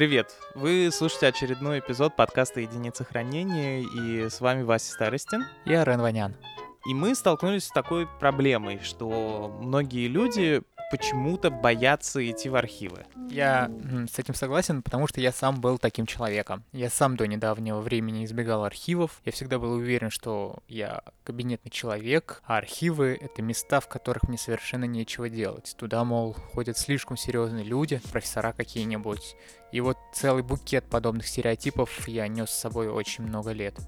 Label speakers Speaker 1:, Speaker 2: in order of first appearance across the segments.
Speaker 1: Привет! Вы слушаете очередной эпизод подкаста «Единица хранения», и с вами Вася Старостин.
Speaker 2: И Арен Ванян.
Speaker 1: И мы столкнулись с такой проблемой, что многие люди почему-то боятся идти в архивы.
Speaker 2: Я с этим согласен, потому что я сам был таким человеком. Я сам до недавнего времени избегал архивов. Я всегда был уверен, что я кабинетный человек, а архивы — это места, в которых мне совершенно нечего делать. Туда, мол, ходят слишком серьезные люди, профессора какие-нибудь. И вот целый букет подобных стереотипов я нес с собой очень много лет.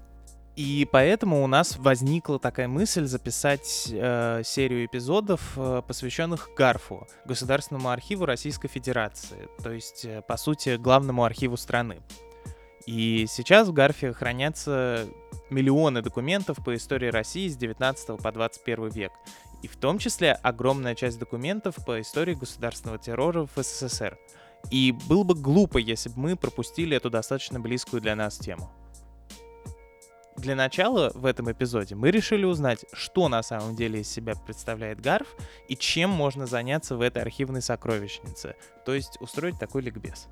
Speaker 1: И поэтому у нас возникла такая мысль записать э, серию эпизодов, э, посвященных ГАРФу, Государственному архиву Российской Федерации, то есть, э, по сути, главному архиву страны. И сейчас в ГАРФе хранятся миллионы документов по истории России с 19 по 21 век, и в том числе огромная часть документов по истории государственного террора в СССР. И было бы глупо, если бы мы пропустили эту достаточно близкую для нас тему. Для начала в этом эпизоде мы решили узнать, что на самом деле из себя представляет Гарф и чем можно заняться в этой архивной сокровищнице, то есть устроить такой ликбез.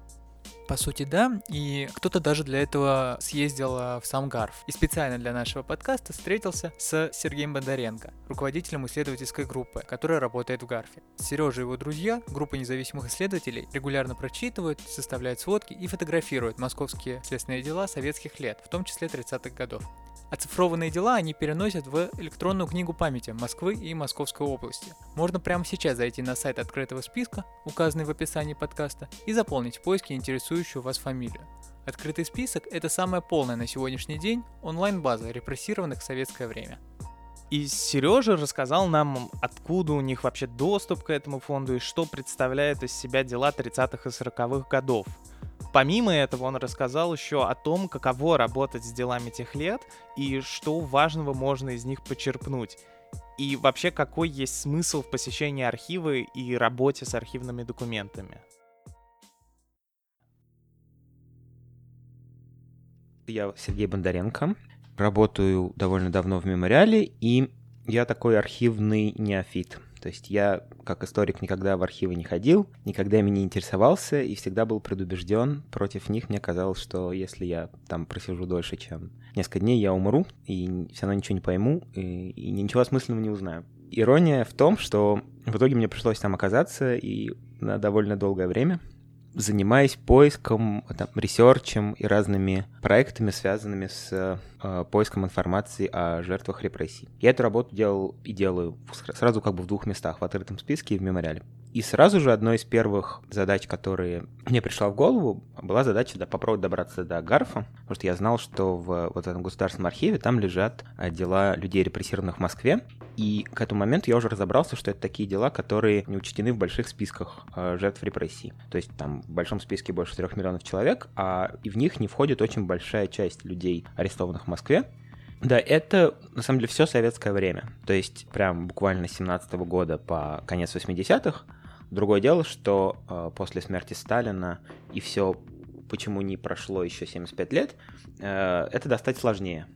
Speaker 2: По сути, да. И кто-то даже для этого съездил а, в сам Гарф. И специально для нашего подкаста встретился с Сергеем Бондаренко, руководителем исследовательской группы, которая работает в Гарфе. Сережа и его друзья, группа независимых исследователей, регулярно прочитывают, составляют сводки и фотографируют московские следственные дела советских лет, в том числе 30-х годов. Оцифрованные дела они переносят в электронную книгу памяти Москвы и Московской области. Можно прямо сейчас зайти на сайт открытого списка, указанный в описании подкаста, и заполнить в поиске интересующую вас фамилию. Открытый список – это самая полная на сегодняшний день онлайн-база репрессированных в советское время.
Speaker 1: И Сережа рассказал нам, откуда у них вообще доступ к этому фонду и что представляют из себя дела 30-х и 40-х годов. Помимо этого, он рассказал еще о том, каково работать с делами тех лет и что важного можно из них почерпнуть. И вообще, какой есть смысл в посещении архива и работе с архивными документами.
Speaker 3: Я Сергей Бондаренко, работаю довольно давно в мемориале, и я такой архивный неофит — то есть я, как историк, никогда в архивы не ходил, никогда ими не интересовался и всегда был предубежден против них. Мне казалось, что если я там просижу дольше, чем несколько дней, я умру и все равно ничего не пойму и, и ничего осмысленного не узнаю. Ирония в том, что в итоге мне пришлось там оказаться и на довольно долгое время — занимаясь поиском, там, ресерчем и разными проектами, связанными с э, поиском информации о жертвах репрессий. Я эту работу делал и делаю сразу как бы в двух местах, в открытом списке и в мемориале. И сразу же одной из первых задач, которые мне пришла в голову, была задача да, попробовать добраться до Гарфа, потому что я знал, что в вот этом государственном архиве там лежат э, дела людей, репрессированных в Москве, и к этому моменту я уже разобрался, что это такие дела, которые не учтены в больших списках э, жертв репрессий. То есть там в большом списке больше 3 миллионов человек, а и в них не входит очень большая часть людей, арестованных в Москве. Да, это на самом деле все советское время. То есть прям буквально с 17 -го года по конец 80-х. Другое дело, что э, после смерти Сталина и все, почему не прошло еще 75 лет, э, это достать сложнее.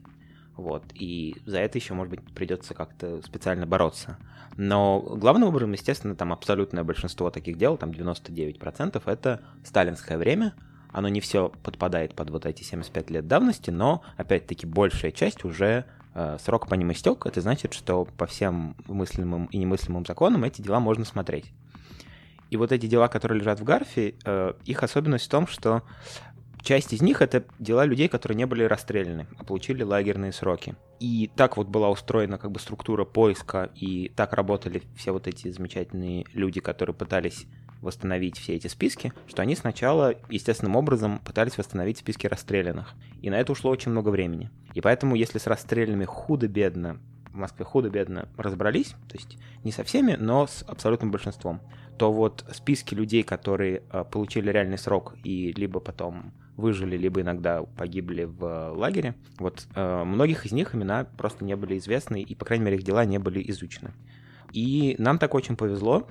Speaker 3: Вот, и за это еще, может быть, придется как-то специально бороться. Но главным образом, естественно, там абсолютное большинство таких дел, там 99%, это сталинское время. Оно не все подпадает под вот эти 75 лет давности, но, опять-таки, большая часть уже э, срок по ним истек. Это значит, что по всем мыслимым и немыслимым законам эти дела можно смотреть. И вот эти дела, которые лежат в Гарфе, э, их особенность в том, что Часть из них это дела людей, которые не были расстреляны, а получили лагерные сроки. И так вот была устроена как бы структура поиска, и так работали все вот эти замечательные люди, которые пытались восстановить все эти списки, что они сначала естественным образом пытались восстановить списки расстрелянных. И на это ушло очень много времени. И поэтому, если с расстрелянными худо-бедно в Москве худо-бедно разобрались, то есть не со всеми, но с абсолютным большинством, то вот списки людей, которые э, получили реальный срок и либо потом выжили, либо иногда погибли в лагере. Вот э, многих из них имена просто не были известны, и, по крайней мере, их дела не были изучены. И нам так очень повезло,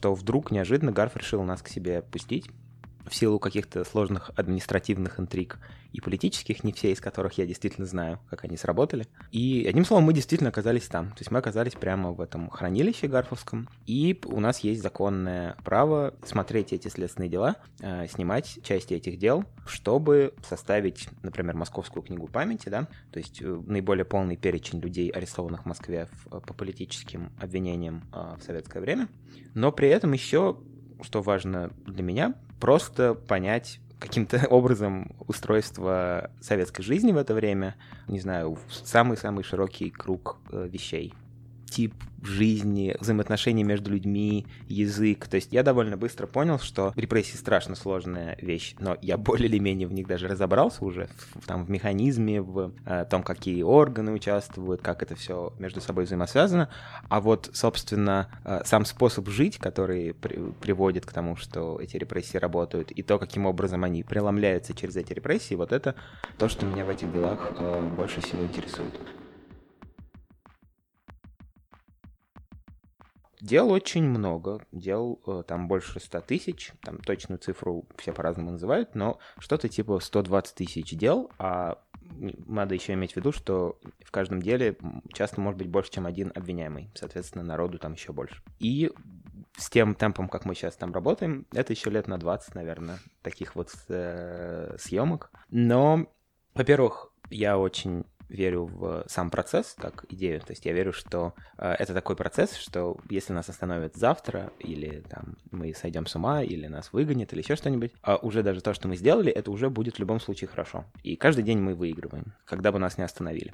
Speaker 3: то вдруг неожиданно Гарф решил нас к себе пустить в силу каких-то сложных административных интриг и политических, не все из которых я действительно знаю, как они сработали. И одним словом, мы действительно оказались там. То есть мы оказались прямо в этом хранилище Гарфовском, и у нас есть законное право смотреть эти следственные дела, э, снимать части этих дел, чтобы составить, например, Московскую книгу памяти, да, то есть э, наиболее полный перечень людей, арестованных в Москве в, по политическим обвинениям э, в советское время. Но при этом еще, что важно для меня, просто понять каким-то образом устройство советской жизни в это время, не знаю, самый-самый широкий круг э, вещей тип жизни, взаимоотношения между людьми, язык. То есть я довольно быстро понял, что репрессии страшно сложная вещь, но я более или менее в них даже разобрался уже, в, там, в механизме, в э, том, какие органы участвуют, как это все между собой взаимосвязано. А вот, собственно, э, сам способ жить, который при, приводит к тому, что эти репрессии работают, и то, каким образом они преломляются через эти репрессии, вот это то, что меня в этих делах э, больше всего интересует. Дел очень много, дел э, там больше 100 тысяч, там точную цифру все по-разному называют, но что-то типа 120 тысяч дел, а надо еще иметь в виду, что в каждом деле часто может быть больше, чем один обвиняемый, соответственно, народу там еще больше. И с тем темпом, как мы сейчас там работаем, это еще лет на 20, наверное, таких вот э, съемок. Но, во-первых, я очень верю в сам процесс как идею. То есть я верю, что э, это такой процесс, что если нас остановят завтра, или там мы сойдем с ума, или нас выгонят, или еще что-нибудь, а уже даже то, что мы сделали, это уже будет в любом случае хорошо. И каждый день мы выигрываем, когда бы нас не остановили.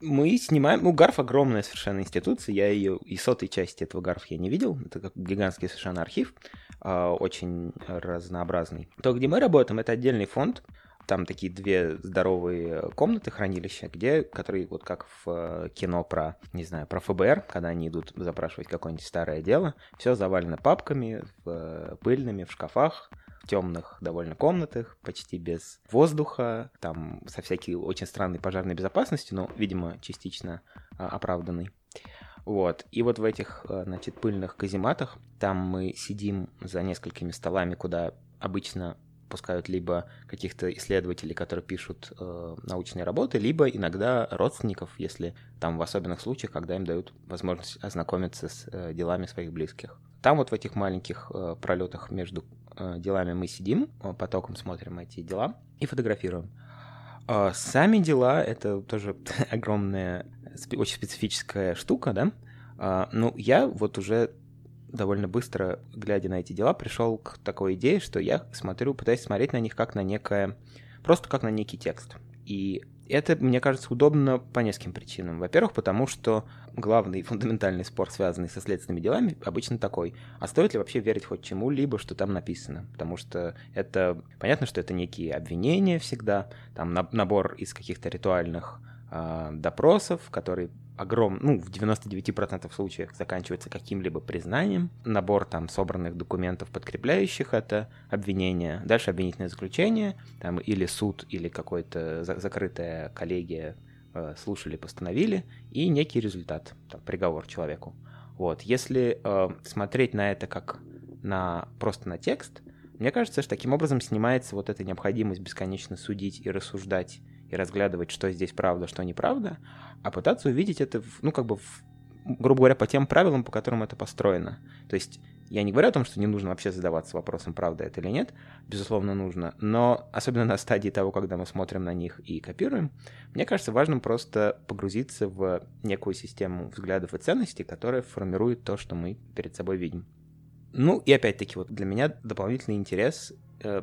Speaker 3: Мы снимаем... Ну, Гарф огромная совершенно институция. Я ее и сотой части этого Гарф я не видел. Это как гигантский совершенно архив, э, очень разнообразный. То, где мы работаем, это отдельный фонд, там такие две здоровые комнаты хранилища, где, которые вот как в э, кино про, не знаю, про ФБР, когда они идут запрашивать какое-нибудь старое дело, все завалено папками, в, пыльными, в шкафах, в темных довольно комнатах, почти без воздуха, там со всякой очень странной пожарной безопасностью, но, видимо, частично а, оправданной. Вот. И вот в этих, э, значит, пыльных казематах там мы сидим за несколькими столами, куда обычно пускают либо каких-то исследователей, которые пишут э, научные работы, либо иногда родственников, если там в особенных случаях, когда им дают возможность ознакомиться с э, делами своих близких. Там вот в этих маленьких э, пролетах между э, делами мы сидим, э, потоком смотрим эти дела и фотографируем. Э, сами дела — это тоже огромная, очень специфическая штука, да? Э, ну, я вот уже довольно быстро, глядя на эти дела, пришел к такой идее, что я смотрю, пытаюсь смотреть на них как на некое, просто как на некий текст. И это, мне кажется, удобно по нескольким причинам. Во-первых, потому что главный фундаментальный спор, связанный со следственными делами, обычно такой. А стоит ли вообще верить хоть чему-либо, что там написано? Потому что это... Понятно, что это некие обвинения всегда, там набор из каких-то ритуальных э, допросов, которые огром, ну, в 99% случаев заканчивается каким-либо признанием, набор там собранных документов, подкрепляющих это обвинение, дальше обвинительное заключение, там или суд, или какая-то за- закрытая коллегия э, слушали, постановили, и некий результат, там, приговор человеку. Вот, если э, смотреть на это как на просто на текст, мне кажется, что таким образом снимается вот эта необходимость бесконечно судить и рассуждать и разглядывать, что здесь правда, что неправда, а пытаться увидеть это, ну, как бы, в, грубо говоря, по тем правилам, по которым это построено. То есть я не говорю о том, что не нужно вообще задаваться вопросом, правда это или нет, безусловно, нужно, но особенно на стадии того, когда мы смотрим на них и копируем, мне кажется важным просто погрузиться в некую систему взглядов и ценностей, которая формирует то, что мы перед собой видим. Ну и опять-таки вот для меня дополнительный интерес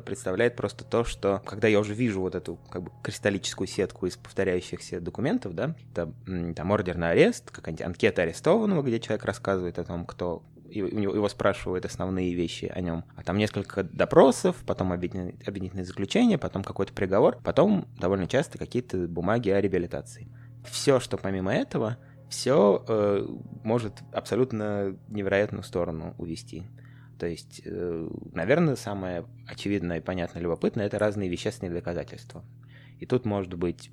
Speaker 3: представляет просто то, что когда я уже вижу вот эту как бы кристаллическую сетку из повторяющихся документов, да, это там ордер на арест, какая-нибудь анкета арестованного, где человек рассказывает о том, кто его спрашивают основные вещи о нем. А там несколько допросов, потом обвинительное заключение, потом какой-то приговор, потом довольно часто какие-то бумаги о реабилитации. Все, что помимо этого, все э, может абсолютно невероятную сторону увести. То есть, э, наверное, самое очевидное и понятное любопытное — это разные вещественные доказательства. И тут может быть,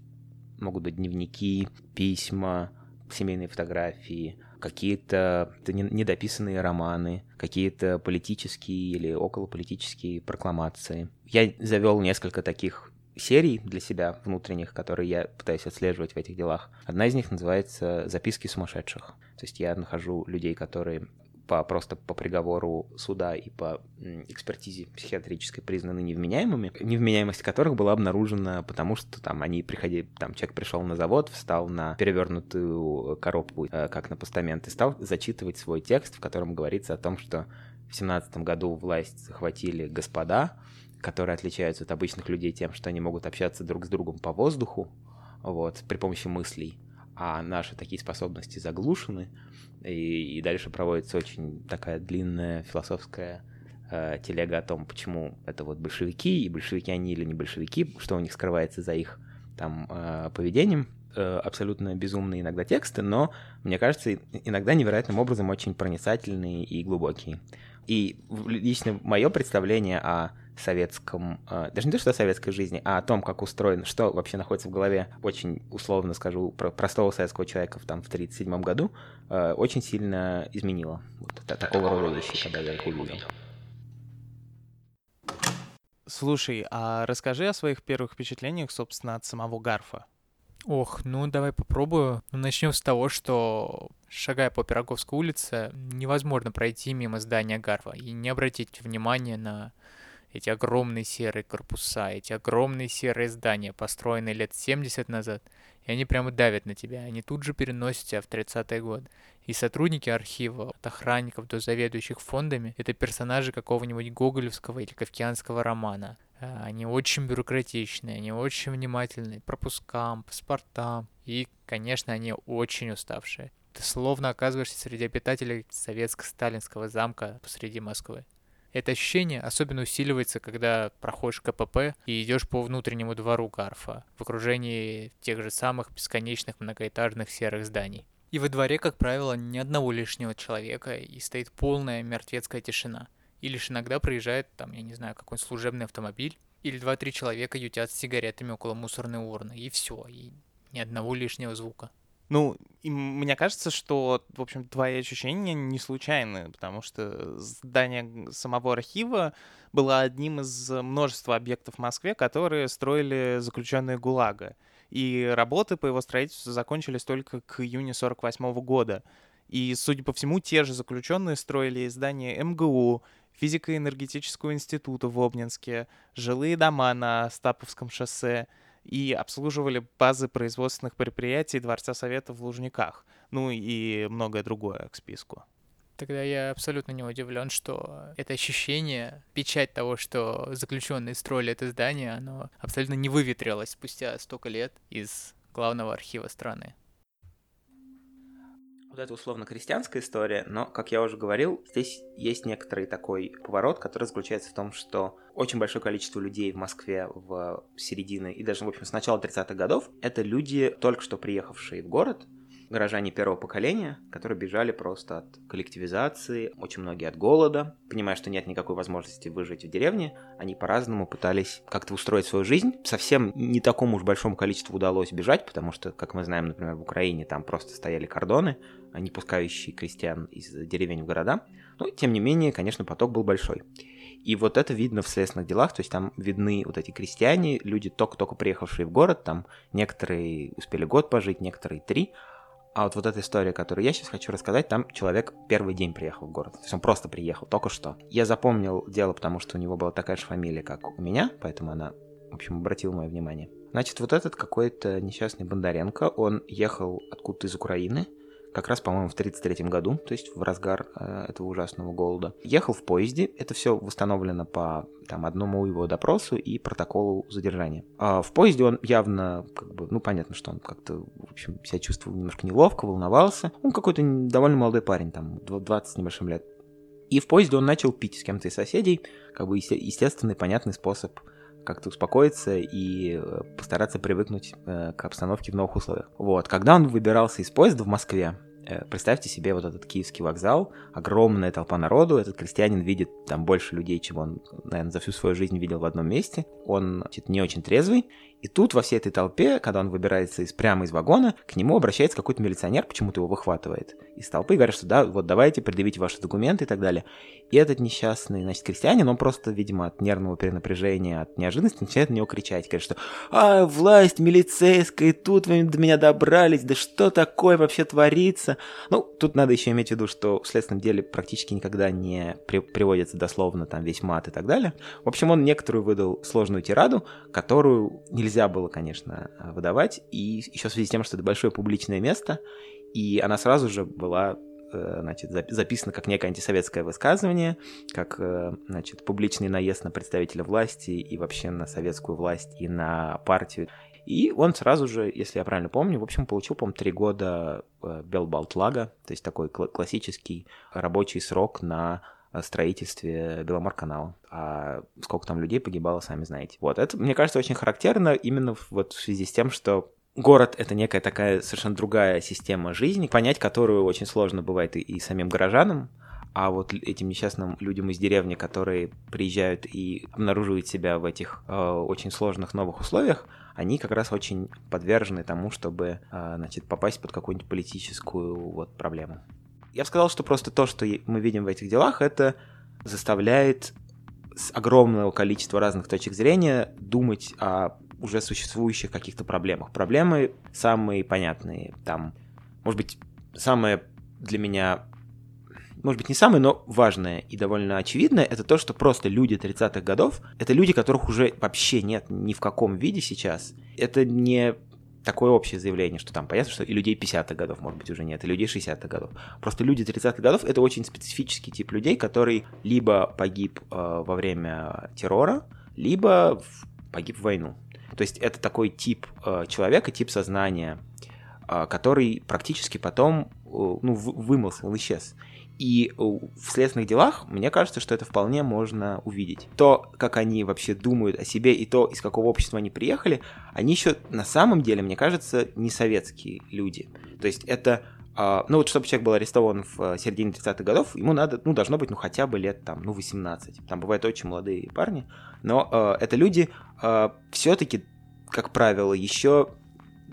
Speaker 3: могут быть дневники, письма, семейные фотографии, какие-то недописанные романы, какие-то политические или околополитические прокламации. Я завел несколько таких серий для себя внутренних, которые я пытаюсь отслеживать в этих делах. Одна из них называется «Записки сумасшедших». То есть я нахожу людей, которые по, просто по приговору суда и по экспертизе психиатрической признаны невменяемыми, невменяемость которых была обнаружена потому, что там они приходили, там человек пришел на завод, встал на перевернутую коробку, э, как на постамент, и стал зачитывать свой текст, в котором говорится о том, что в семнадцатом году власть захватили господа, которые отличаются от обычных людей тем, что они могут общаться друг с другом по воздуху, вот, при помощи мыслей, а наши такие способности заглушены, и, и дальше проводится очень такая длинная философская э, телега о том, почему это вот большевики, и большевики они или не большевики, что у них скрывается за их там э, поведением. Э, абсолютно безумные иногда тексты, но, мне кажется, иногда невероятным образом очень проницательные и глубокие. И лично мое представление о советском, э, даже не то, что о советской жизни, а о том, как устроено, что вообще находится в голове, очень условно скажу, про простого советского человека в, там, в 1937 году, э, очень сильно изменило вот такого рода вещи, когда я их увидел.
Speaker 1: Слушай, а расскажи о своих первых впечатлениях, собственно, от самого Гарфа.
Speaker 2: Ох, ну давай попробую. Ну, начнем с того, что шагая по Пироговской улице, невозможно пройти мимо здания Гарфа и не обратить внимания на эти огромные серые корпуса, эти огромные серые здания, построенные лет 70 назад, и они прямо давят на тебя, они тут же переносят тебя в 30-е годы. И сотрудники архива, от охранников до заведующих фондами, это персонажи какого-нибудь гоголевского или кавкианского романа. А, они очень бюрократичные, они очень внимательные к пропускам, паспортам, и, конечно, они очень уставшие. Ты словно оказываешься среди обитателей советско-сталинского замка посреди Москвы. Это ощущение особенно усиливается, когда проходишь КПП и идешь по внутреннему двору Гарфа, в окружении тех же самых бесконечных многоэтажных серых зданий. И во дворе, как правило, ни одного лишнего человека, и стоит полная мертвецкая тишина. И лишь иногда проезжает, там, я не знаю, какой-нибудь служебный автомобиль, или два-три человека ютят с сигаретами около мусорной урны, и все, и ни одного лишнего звука.
Speaker 1: Ну, и мне кажется, что, в общем, твои ощущения не случайны, потому что здание самого архива было одним из множества объектов в Москве, которые строили заключенные ГУЛАГа. И работы по его строительству закончились только к июню 48 года. И, судя по всему, те же заключенные строили здания МГУ, физико-энергетического института в Обнинске, жилые дома на Стаповском шоссе — и обслуживали базы производственных предприятий Дворца Совета в Лужниках, ну и многое другое к списку.
Speaker 2: Тогда я абсолютно не удивлен, что это ощущение, печать того, что заключенные строили это здание, оно абсолютно не выветрилось спустя столько лет из главного архива страны.
Speaker 3: Вот это условно крестьянская история, но, как я уже говорил, здесь есть некоторый такой поворот, который заключается в том, что очень большое количество людей в Москве в середине и даже, в общем, с начала 30-х годов — это люди, только что приехавшие в город, горожане первого поколения, которые бежали просто от коллективизации, очень многие от голода. Понимая, что нет никакой возможности выжить в деревне, они по-разному пытались как-то устроить свою жизнь. Совсем не такому уж большому количеству удалось бежать, потому что, как мы знаем, например, в Украине там просто стояли кордоны, не пускающие крестьян из деревень в города. Но, тем не менее, конечно, поток был большой. И вот это видно в следственных делах, то есть там видны вот эти крестьяне, люди только-только приехавшие в город, там некоторые успели год пожить, некоторые три, а вот, вот эта история, которую я сейчас хочу рассказать, там человек первый день приехал в город. То есть он просто приехал, только что. Я запомнил дело, потому что у него была такая же фамилия, как у меня, поэтому она, в общем, обратила мое внимание. Значит, вот этот какой-то несчастный Бондаренко, он ехал откуда-то из Украины, как раз, по-моему, в 1933 году, то есть в разгар э, этого ужасного голода. Ехал в поезде, это все восстановлено по там, одному его допросу и протоколу задержания. А в поезде он явно, как бы, ну, понятно, что он как-то, в общем, себя чувствовал немножко неловко, волновался. Он какой-то довольно молодой парень, там, 20 с небольшим лет. И в поезде он начал пить с кем-то из соседей, как бы естественный, понятный способ как-то успокоиться и э, постараться привыкнуть э, к обстановке в новых условиях. Вот, когда он выбирался из поезда в Москве, э, представьте себе вот этот киевский вокзал, огромная толпа народу, этот крестьянин видит там больше людей, чем он, наверное, за всю свою жизнь видел в одном месте, он значит, не очень трезвый, И тут во всей этой толпе, когда он выбирается из, прямо из вагона, к нему обращается какой-то милиционер, почему-то его выхватывает из толпы и говорит, что да, вот давайте, предъявите ваши документы и так далее. И этот несчастный, значит, крестьянин, он просто, видимо, от нервного перенапряжения, от неожиданности начинает на него кричать. Говорит, что «А, власть милицейская, тут вы до меня добрались, да что такое вообще творится?» Ну, тут надо еще иметь в виду, что в следственном деле практически никогда не при приводится дословно там весь мат и так далее. В общем, он некоторую выдал сложную тираду, которую нельзя было, конечно, выдавать, и еще в связи с тем, что это большое публичное место, и она сразу же была значит, записано как некое антисоветское высказывание, как э, значит, публичный наезд на представителя власти и вообще на советскую власть и на партию. И он сразу же, если я правильно помню, в общем, получил, по-моему, три года э, Белбалтлага, то есть такой классический рабочий срок на строительстве Беломор-канала. А сколько там людей погибало, сами знаете. Вот, это, мне кажется, очень характерно именно вот в связи с тем, что город — это некая такая совершенно другая система жизни, понять которую очень сложно бывает и, и самим горожанам, а вот этим несчастным людям из деревни, которые приезжают и обнаруживают себя в этих э, очень сложных новых условиях, они как раз очень подвержены тому, чтобы э, значит, попасть под какую-нибудь политическую вот, проблему. Я бы сказал, что просто то, что мы видим в этих делах, это заставляет с огромного количества разных точек зрения думать о уже существующих каких-то проблемах. Проблемы самые понятные, там, может быть, самое для меня, может быть, не самое, но важное и довольно очевидное, это то, что просто люди 30-х годов, это люди, которых уже вообще нет ни в каком виде сейчас. Это не такое общее заявление, что там понятно, что и людей 50-х годов, может быть, уже нет, и людей 60-х годов. Просто люди 30-х годов — это очень специфический тип людей, который либо погиб э, во время террора, либо в, погиб в войну. То есть это такой тип э, человека, тип сознания, э, который практически потом э, ну, вымылся, он исчез. И в следственных делах, мне кажется, что это вполне можно увидеть. То, как они вообще думают о себе, и то, из какого общества они приехали, они еще на самом деле, мне кажется, не советские люди. То есть это ну вот, чтобы человек был арестован в uh, середине 30-х годов, ему надо, ну, должно быть, ну, хотя бы лет, там, ну, 18. Там бывают очень молодые парни, но uh, это люди все-таки, как правило, еще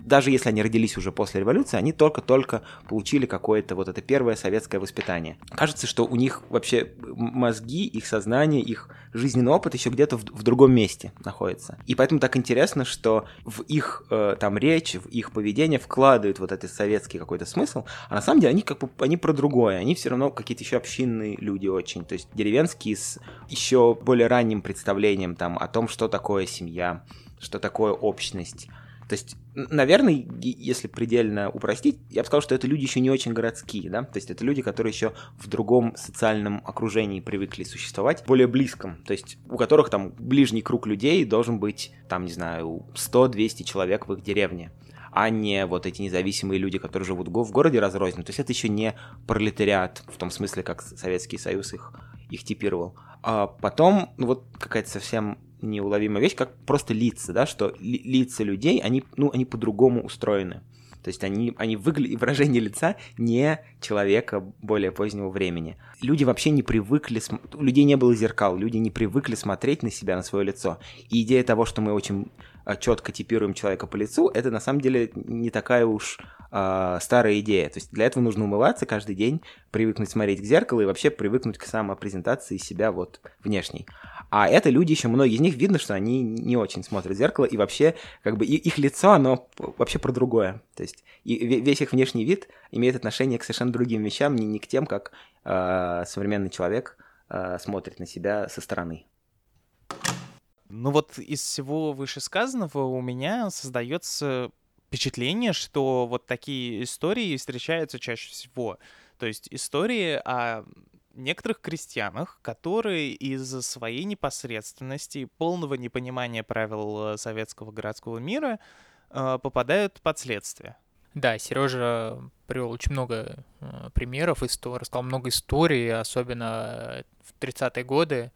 Speaker 3: даже если они родились уже после революции, они только-только получили какое-то вот это первое советское воспитание. Кажется, что у них вообще мозги, их сознание, их жизненный опыт еще где-то в, в другом месте находится. И поэтому так интересно, что в их э, там речь, в их поведение вкладывают вот этот советский какой-то смысл, а на самом деле они как бы они про другое, они все равно какие-то еще общинные люди очень, то есть деревенские с еще более ранним представлением там о том, что такое семья, что такое общность, то есть, наверное, если предельно упростить, я бы сказал, что это люди еще не очень городские, да, то есть это люди, которые еще в другом социальном окружении привыкли существовать, более близком, то есть у которых там ближний круг людей должен быть, там, не знаю, 100-200 человек в их деревне а не вот эти независимые люди, которые живут в городе разрозненно. То есть это еще не пролетариат в том смысле, как Советский Союз их, их типировал. А потом, ну вот какая-то совсем неуловимая вещь, как просто лица, да, что ли, лица людей, они, ну, они по-другому устроены. То есть они, они выгля... выражение лица не человека более позднего времени. Люди вообще не привыкли, у людей не было зеркал, люди не привыкли смотреть на себя, на свое лицо. И идея того, что мы очень четко типируем человека по лицу, это на самом деле не такая уж э, старая идея. То есть для этого нужно умываться каждый день, привыкнуть смотреть в зеркало и вообще привыкнуть к самопрезентации себя вот внешней. А это люди еще, многие из них видно, что они не очень смотрят в зеркало, и вообще, как бы, их лицо, оно вообще про другое. То есть и весь их внешний вид имеет отношение к совершенно другим вещам, не, не к тем, как э, современный человек э, смотрит на себя со стороны.
Speaker 1: Ну вот из всего вышесказанного у меня создается впечатление, что вот такие истории встречаются чаще всего. То есть истории о некоторых крестьянах, которые из-за своей непосредственности, полного непонимания правил э, советского городского мира э, попадают под следствие.
Speaker 2: Да, Сережа привел очень много э, примеров, рассказал много историй, особенно в 30-е годы,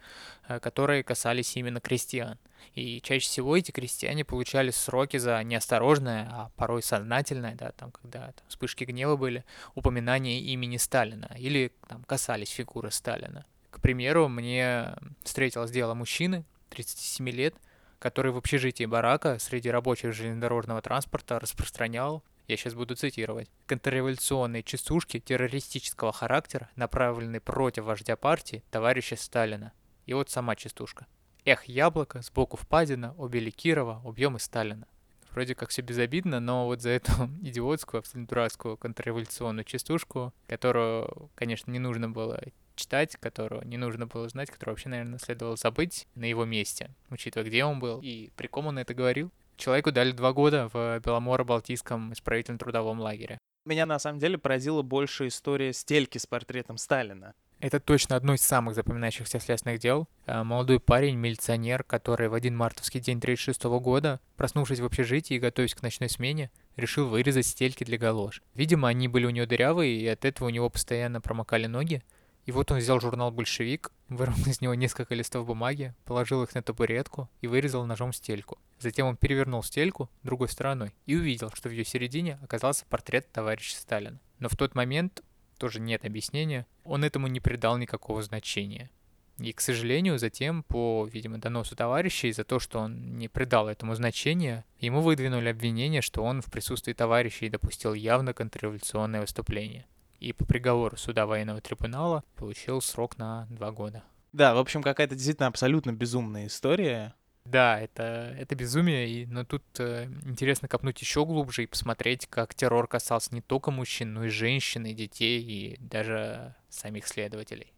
Speaker 2: э, которые касались именно крестьян. И чаще всего эти крестьяне получали сроки за неосторожное, а порой сознательное, да, там, когда там, вспышки гнева были, упоминание имени Сталина или там касались фигуры Сталина. К примеру, мне встретилось дело мужчины, 37 лет, который в общежитии барака среди рабочих железнодорожного транспорта распространял я сейчас буду цитировать, контрреволюционные частушки террористического характера, направленные против вождя партии, товарища Сталина. И вот сама частушка. Эх, яблоко, сбоку впадина, убили Кирова, убьем и Сталина. Вроде как все безобидно, но вот за эту идиотскую, абсолютно дурацкую контрреволюционную частушку, которую, конечно, не нужно было читать, которую не нужно было знать, которую вообще, наверное, следовало забыть на его месте, учитывая, где он был и при ком он это говорил. Человеку дали два года в Беломоро-Балтийском исправительном трудовом лагере.
Speaker 1: Меня на самом деле поразила больше история стельки с портретом Сталина.
Speaker 2: Это точно одно из самых запоминающихся следственных дел. Э, молодой парень, милиционер, который в один мартовский день 36 года, проснувшись в общежитии и готовясь к ночной смене, решил вырезать стельки для галош. Видимо, они были у него дырявые, и от этого у него постоянно промокали ноги. И вот он взял журнал «Большевик», вырвал из него несколько листов бумаги, положил их на табуретку и вырезал ножом стельку. Затем он перевернул стельку другой стороной и увидел, что в ее середине оказался портрет товарища Сталина. Но в тот момент тоже нет объяснения, он этому не придал никакого значения. И, к сожалению, затем, по, видимо, доносу товарищей, за то, что он не придал этому значения, ему выдвинули обвинение, что он в присутствии товарищей допустил явно контрреволюционное выступление. И по приговору суда военного трибунала получил срок на два года.
Speaker 1: Да, в общем, какая-то действительно абсолютно безумная история.
Speaker 2: Да, это, это безумие, и, но тут э, интересно копнуть еще глубже и посмотреть, как террор касался не только мужчин, но и женщин, и детей, и даже самих следователей.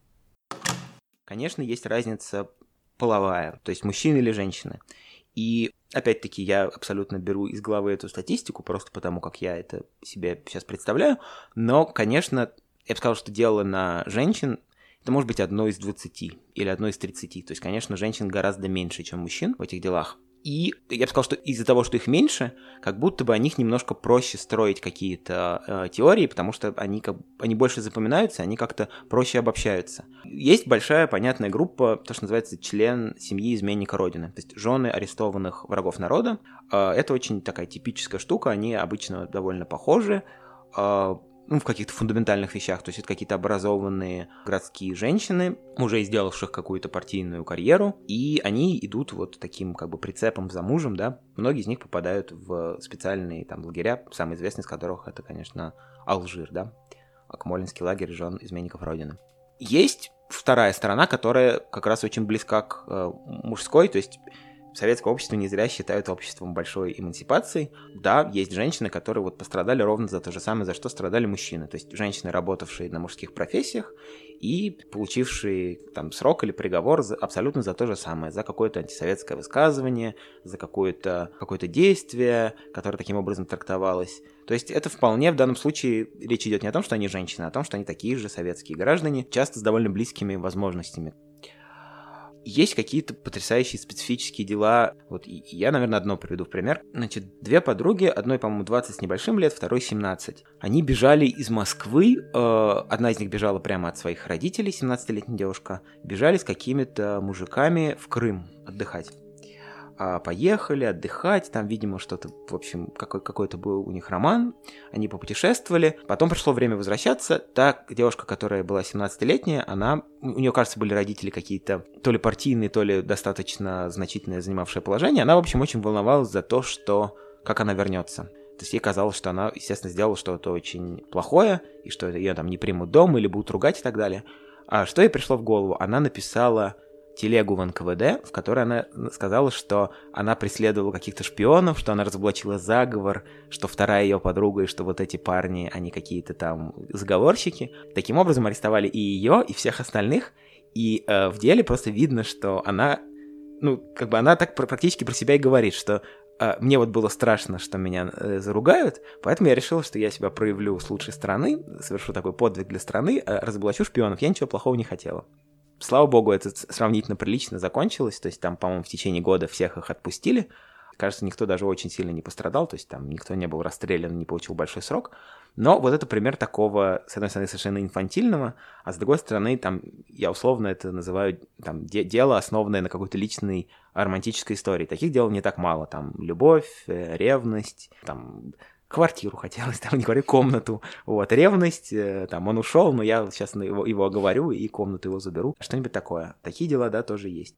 Speaker 3: Конечно, есть разница половая, то есть мужчины или женщины. И опять-таки я абсолютно беру из головы эту статистику, просто потому как я это себе сейчас представляю. Но, конечно, я бы сказал, что дело на женщин это может быть одно из 20 или одно из 30. То есть, конечно, женщин гораздо меньше, чем мужчин в этих делах. И я бы сказал, что из-за того, что их меньше, как будто бы о них немножко проще строить какие-то э, теории, потому что они, как, они больше запоминаются, они как-то проще обобщаются. Есть большая понятная группа, то, что называется член семьи изменника Родины, то есть жены арестованных врагов народа. Э, это очень такая типическая штука, они обычно довольно похожи. Э, ну, в каких-то фундаментальных вещах. То есть это какие-то образованные городские женщины, уже сделавших какую-то партийную карьеру, и они идут вот таким как бы прицепом за мужем, да. Многие из них попадают в специальные там лагеря, самый известный из которых это, конечно, Алжир, да, Акмолинский лагерь жен изменников Родины. Есть вторая сторона, которая как раз очень близка к э, мужской, то есть советское общество не зря считают обществом большой эмансипации. Да, есть женщины, которые вот пострадали ровно за то же самое, за что страдали мужчины. То есть женщины, работавшие на мужских профессиях и получившие там срок или приговор за, абсолютно за то же самое, за какое-то антисоветское высказывание, за какое-то какое действие, которое таким образом трактовалось. То есть это вполне в данном случае речь идет не о том, что они женщины, а о том, что они такие же советские граждане, часто с довольно близкими возможностями есть какие-то потрясающие специфические дела. Вот я, наверное, одно приведу в пример. Значит, две подруги, одной, по-моему, 20 с небольшим лет, второй 17. Они бежали из Москвы, э, одна из них бежала прямо от своих родителей, 17-летняя девушка, бежали с какими-то мужиками в Крым отдыхать. А, поехали отдыхать, там, видимо, что-то, в общем, какой- какой-то был у них роман, они попутешествовали, потом пришло время возвращаться, та девушка, которая была 17-летняя, она, у нее, кажется, были родители какие-то то ли партийные, то ли достаточно значительное занимавшее положение, она, в общем, очень волновалась за то, что, как она вернется. То есть ей казалось, что она, естественно, сделала что-то очень плохое, и что ее там не примут дом или будут ругать и так далее. А что ей пришло в голову? Она написала телегу в НКВД, в которой она сказала, что она преследовала каких-то шпионов, что она разоблачила заговор, что вторая ее подруга, и что вот эти парни, они какие-то там заговорщики. Таким образом арестовали и ее, и всех остальных, и э, в деле просто видно, что она, ну, как бы она так практически про себя и говорит, что э, мне вот было страшно, что меня э, заругают, поэтому я решила, что я себя проявлю с лучшей стороны, совершу такой подвиг для страны, э, разоблачу шпионов. Я ничего плохого не хотела слава богу, это сравнительно прилично закончилось. То есть там, по-моему, в течение года всех их отпустили. Кажется, никто даже очень сильно не пострадал, то есть там никто не был расстрелян, не получил большой срок. Но вот это пример такого, с одной стороны, совершенно инфантильного, а с другой стороны, там, я условно это называю там, де- дело, основанное на какой-то личной романтической истории. Таких дел не так мало. Там любовь, э, ревность, там квартиру хотелось, там, не говорю, комнату. Вот, ревность, э, там, он ушел, но я сейчас его, его оговорю и комнату его заберу. Что-нибудь такое. Такие дела, да, тоже есть.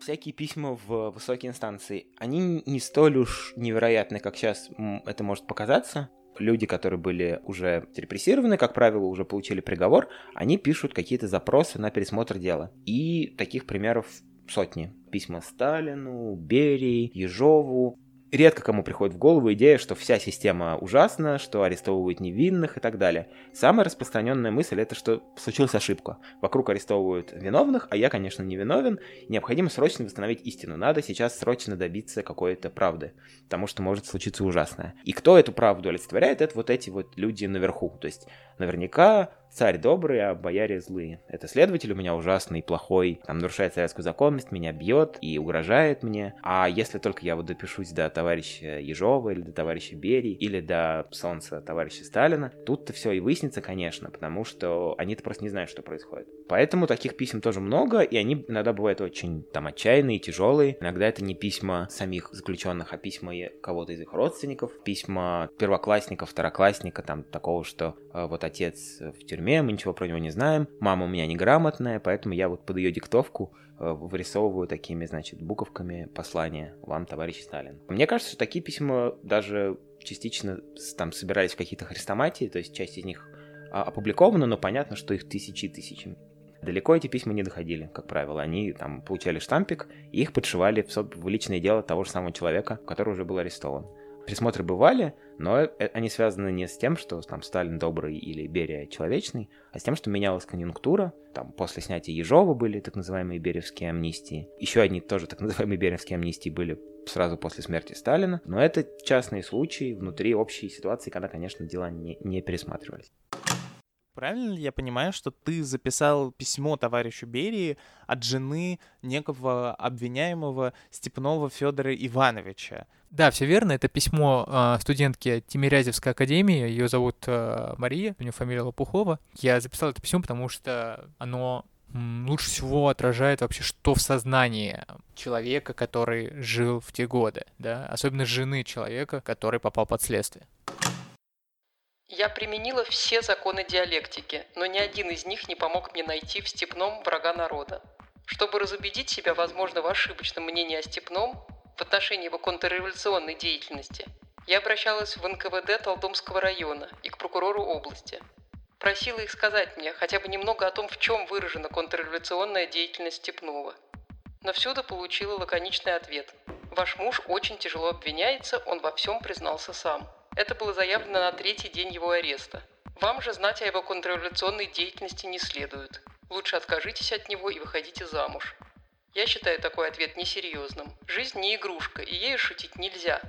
Speaker 3: всякие письма в высокие инстанции, они не столь уж невероятны, как сейчас это может показаться. Люди, которые были уже репрессированы, как правило, уже получили приговор, они пишут какие-то запросы на пересмотр дела. И таких примеров сотни. Письма Сталину, Берии, Ежову, редко кому приходит в голову идея, что вся система ужасна, что арестовывают невинных и так далее. Самая распространенная мысль это, что случилась ошибка. Вокруг арестовывают виновных, а я, конечно, не виновен. Необходимо срочно восстановить истину. Надо сейчас срочно добиться какой-то правды, потому что может случиться ужасное. И кто эту правду олицетворяет, это вот эти вот люди наверху. То есть наверняка царь добрый, а бояре злые. Это следователь у меня ужасный, плохой, там нарушает советскую законность, меня бьет и угрожает мне. А если только я вот допишусь до товарища Ежова или до товарища Берии или до солнца товарища Сталина, тут-то все и выяснится, конечно, потому что они-то просто не знают, что происходит. Поэтому таких писем тоже много, и они иногда бывают очень там отчаянные, тяжелые. Иногда это не письма самих заключенных, а письма кого-то из их родственников, письма первоклассника, второклассника, там такого, что э, вот отец в тюрьме тюрьме, мы ничего про него не знаем. Мама у меня неграмотная, поэтому я вот под ее диктовку э, вырисовываю такими, значит, буковками послания вам, товарищ Сталин. Мне кажется, что такие письма даже частично там собирались в какие-то хрестоматии, то есть часть из них а, опубликована, но понятно, что их тысячи и тысячи. Далеко эти письма не доходили, как правило. Они там получали штампик, и их подшивали в, в личное дело того же самого человека, который уже был арестован. Присмотры бывали, но э, они связаны не с тем, что там Сталин добрый или Берия человечный, а с тем, что менялась конъюнктура. Там после снятия Ежова были так называемые беревские амнистии. Еще одни тоже так называемые беревские амнистии были сразу после смерти Сталина. Но это частные случаи внутри общей ситуации, когда, конечно, дела не, не пересматривались.
Speaker 1: Правильно ли я понимаю, что ты записал письмо товарищу Берии от жены некого обвиняемого Степнова Федора Ивановича?
Speaker 2: Да, все верно. Это письмо э, студентки Тимирязевской академии. Ее зовут э, Мария, у нее фамилия Лопухова. Я записал это письмо, потому что оно лучше всего отражает вообще, что в сознании человека, который жил в те годы, да, особенно жены человека, который попал под следствие.
Speaker 4: Я применила все законы диалектики, но ни один из них не помог мне найти в Степном врага народа. Чтобы разубедить себя, возможно, в ошибочном мнении о Степном в отношении его контрреволюционной деятельности, я обращалась в НКВД Толдомского района и к прокурору области. Просила их сказать мне хотя бы немного о том, в чем выражена контрреволюционная деятельность Степнова. Но всюду получила лаконичный ответ. Ваш муж очень тяжело обвиняется, он во всем признался сам. Это было заявлено на третий день его ареста. Вам же знать о его контрреволюционной деятельности не следует. Лучше откажитесь от него и выходите замуж. Я считаю такой ответ несерьезным. Жизнь не игрушка, и ею шутить нельзя.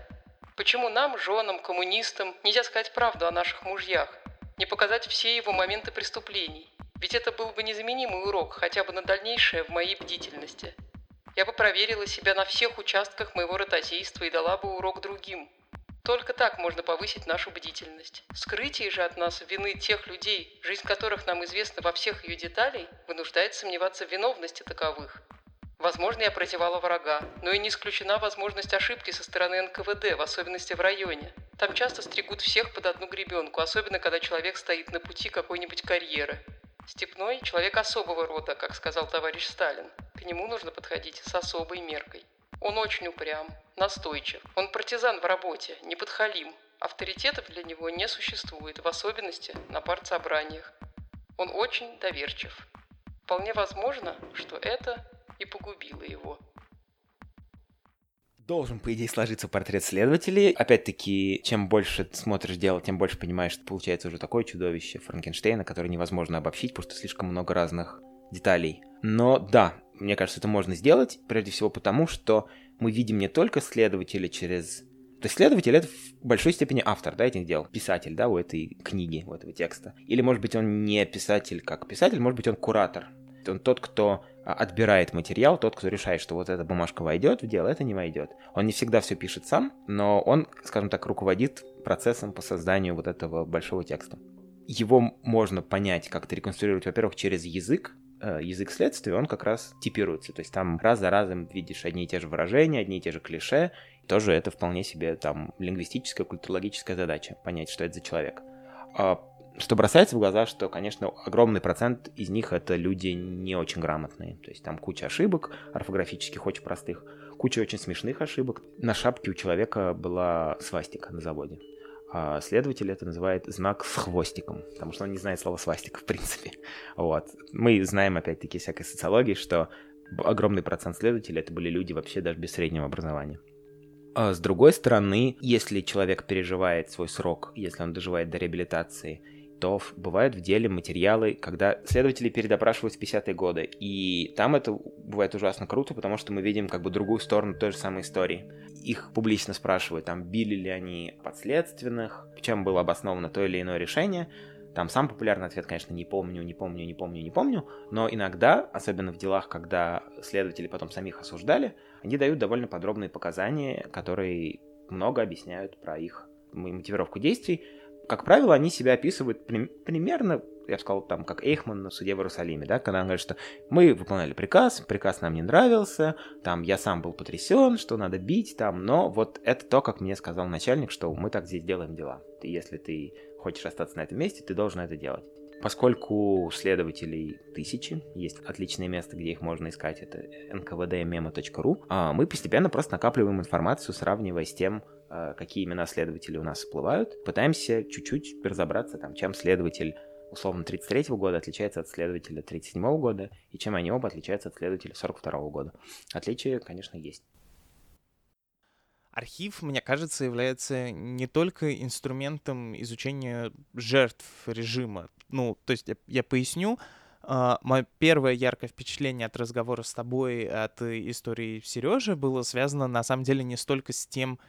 Speaker 4: Почему нам, женам, коммунистам, нельзя сказать правду о наших мужьях? Не показать все его моменты преступлений? Ведь это был бы незаменимый урок, хотя бы на дальнейшее в моей бдительности. Я бы проверила себя на всех участках моего ротозейства и дала бы урок другим. Только так можно повысить нашу бдительность. Скрытие же от нас вины тех людей, жизнь которых нам известна во всех ее деталей, вынуждает сомневаться в виновности таковых. Возможно, я прозевала врага, но и не исключена возможность ошибки со стороны НКВД, в особенности в районе. Там часто стригут всех под одну гребенку, особенно когда человек стоит на пути какой-нибудь карьеры. Степной – человек особого рода, как сказал товарищ Сталин. К нему нужно подходить с особой меркой. Он очень упрям, настойчив. Он партизан в работе, не подхалим. Авторитетов для него не существует, в особенности на партсобраниях. Он очень доверчив. Вполне возможно, что это и погубило его.
Speaker 3: Должен, по идее, сложиться портрет следователей. Опять-таки, чем больше смотришь дело, тем больше понимаешь, что получается уже такое чудовище Франкенштейна, которое невозможно обобщить, потому что слишком много разных деталей. Но да, мне кажется, это можно сделать, прежде всего потому, что мы видим не только следователя через... То есть следователь — это в большой степени автор, да, этих дел, писатель, да, у этой книги, у этого текста. Или, может быть, он не писатель как писатель, может быть, он куратор. Он тот, кто а, отбирает материал, тот, кто решает, что вот эта бумажка войдет в дело, это не войдет. Он не всегда все пишет сам, но он, скажем так, руководит процессом по созданию вот этого большого текста. Его можно понять, как-то реконструировать, во-первых, через язык, язык следствия, он как раз типируется. То есть там раз за разом видишь одни и те же выражения, одни и те же клише. Тоже это вполне себе там лингвистическая, культурологическая задача, понять, что это за человек. А что бросается в глаза, что, конечно, огромный процент из них это люди не очень грамотные. То есть там куча ошибок орфографических, очень простых, куча очень смешных ошибок. На шапке у человека была свастика на заводе. А следователь это называет знак с хвостиком, потому что он не знает слова свастика в принципе. Вот. Мы знаем, опять-таки, всякой социологии, что огромный процент следователей это были люди вообще даже без среднего образования. А с другой стороны, если человек переживает свой срок, если он доживает до реабилитации, то бывают в деле материалы, когда следователи передопрашивают в 50-е годы. И там это бывает ужасно круто, потому что мы видим как бы другую сторону той же самой истории. Их публично спрашивают, там, били ли они подследственных, чем было обосновано то или иное решение. Там сам популярный ответ, конечно, не помню, не помню, не помню, не помню, но иногда, особенно в делах, когда следователи потом самих осуждали, они дают довольно подробные показания, которые много объясняют про их мотивировку действий, как правило, они себя описывают при, примерно, я бы сказал, там, как Эйхман на суде в Иерусалиме, да, когда он говорит, что мы выполняли приказ, приказ нам не нравился, там, я сам был потрясен, что надо бить, там, но вот это то, как мне сказал начальник, что мы так здесь делаем дела. И если ты хочешь остаться на этом месте, ты должен это делать. Поскольку следователей тысячи, есть отличное место, где их можно искать, это nkvdmemo.ru, а мы постепенно просто накапливаем информацию, сравнивая с тем, какие имена следователей у нас всплывают. Пытаемся чуть-чуть разобраться, там, чем следователь условно 33 года отличается от следователя 37 года, и чем они оба отличаются от следователя 42 года. Отличия, конечно, есть.
Speaker 1: Архив, мне кажется, является не только инструментом изучения жертв режима. Ну, то есть я, я поясню. Uh, мое первое яркое впечатление от разговора с тобой, от истории Сережи, было связано на самом деле не столько с тем,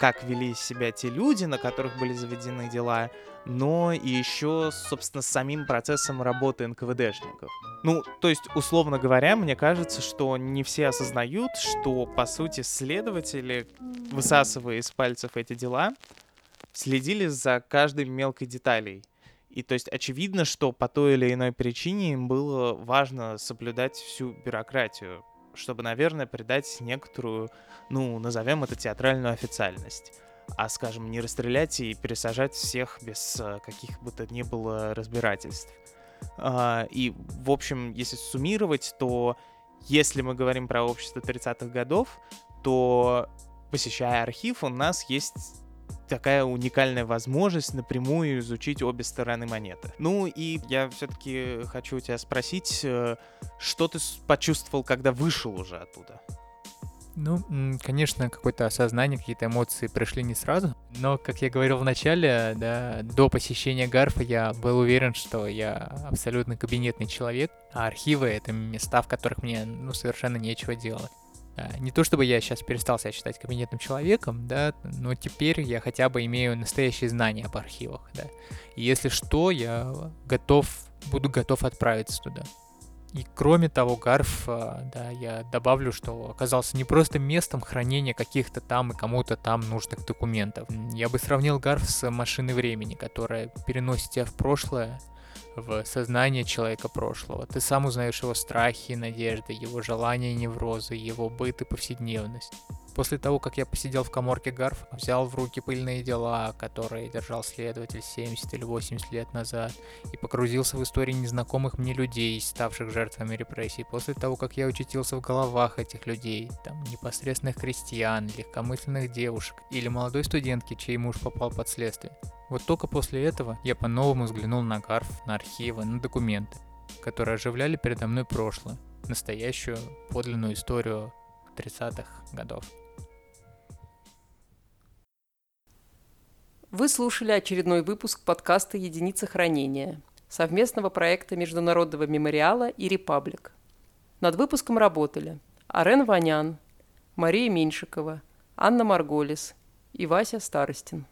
Speaker 1: как вели себя те люди, на которых были заведены дела, но и еще, собственно, с самим процессом работы НКВДшников. Ну, то есть, условно говоря, мне кажется, что не все осознают, что, по сути, следователи, высасывая из пальцев эти дела, следили за каждой мелкой деталей. И то есть очевидно, что по той или иной причине им было важно соблюдать всю бюрократию, чтобы, наверное, придать некоторую, ну, назовем это театральную официальность. А, скажем, не расстрелять и пересажать всех без э, каких бы то ни было разбирательств. А, и, в общем, если суммировать, то если мы говорим про общество 30-х годов, то, посещая архив, у нас есть такая уникальная возможность напрямую изучить обе стороны монеты. Ну и я все-таки хочу у тебя спросить, э, что ты почувствовал, когда вышел уже оттуда?
Speaker 2: Ну, конечно, какое-то осознание, какие-то эмоции пришли не сразу, но, как я говорил в начале, да, до посещения Гарфа я был уверен, что я абсолютно кабинетный человек, а архивы — это места, в которых мне, ну, совершенно нечего делать. А, не то чтобы я сейчас перестал себя считать кабинетным человеком, да, но теперь я хотя бы имею настоящие знания об архивах, да. И если что, я готов, буду готов отправиться туда. И кроме того, Гарф, а, да, я добавлю, что оказался не просто местом хранения каких-то там и кому-то там нужных документов. Я бы сравнил Гарф с машиной времени, которая переносит тебя в прошлое, в сознание человека прошлого. Ты сам узнаешь его страхи и надежды, его желания и неврозы, его быт и повседневность. После того, как я посидел в коморке Гарф, взял в руки пыльные дела, которые держал следователь 70 или 80 лет назад, и погрузился в истории незнакомых мне людей, ставших жертвами репрессий. После того, как я учтился в головах этих людей, там, непосредственных крестьян, легкомысленных девушек или молодой студентки, чей муж попал под следствие. Вот только после этого я по-новому взглянул на Гарф, на архивы, на документы, которые оживляли передо мной прошлое, настоящую подлинную историю 30-х годов.
Speaker 4: Вы слушали очередной выпуск подкаста «Единица хранения» совместного проекта Международного мемориала и «Репаблик». Над выпуском работали Арен Ванян, Мария Меньшикова, Анна Марголис и Вася Старостин.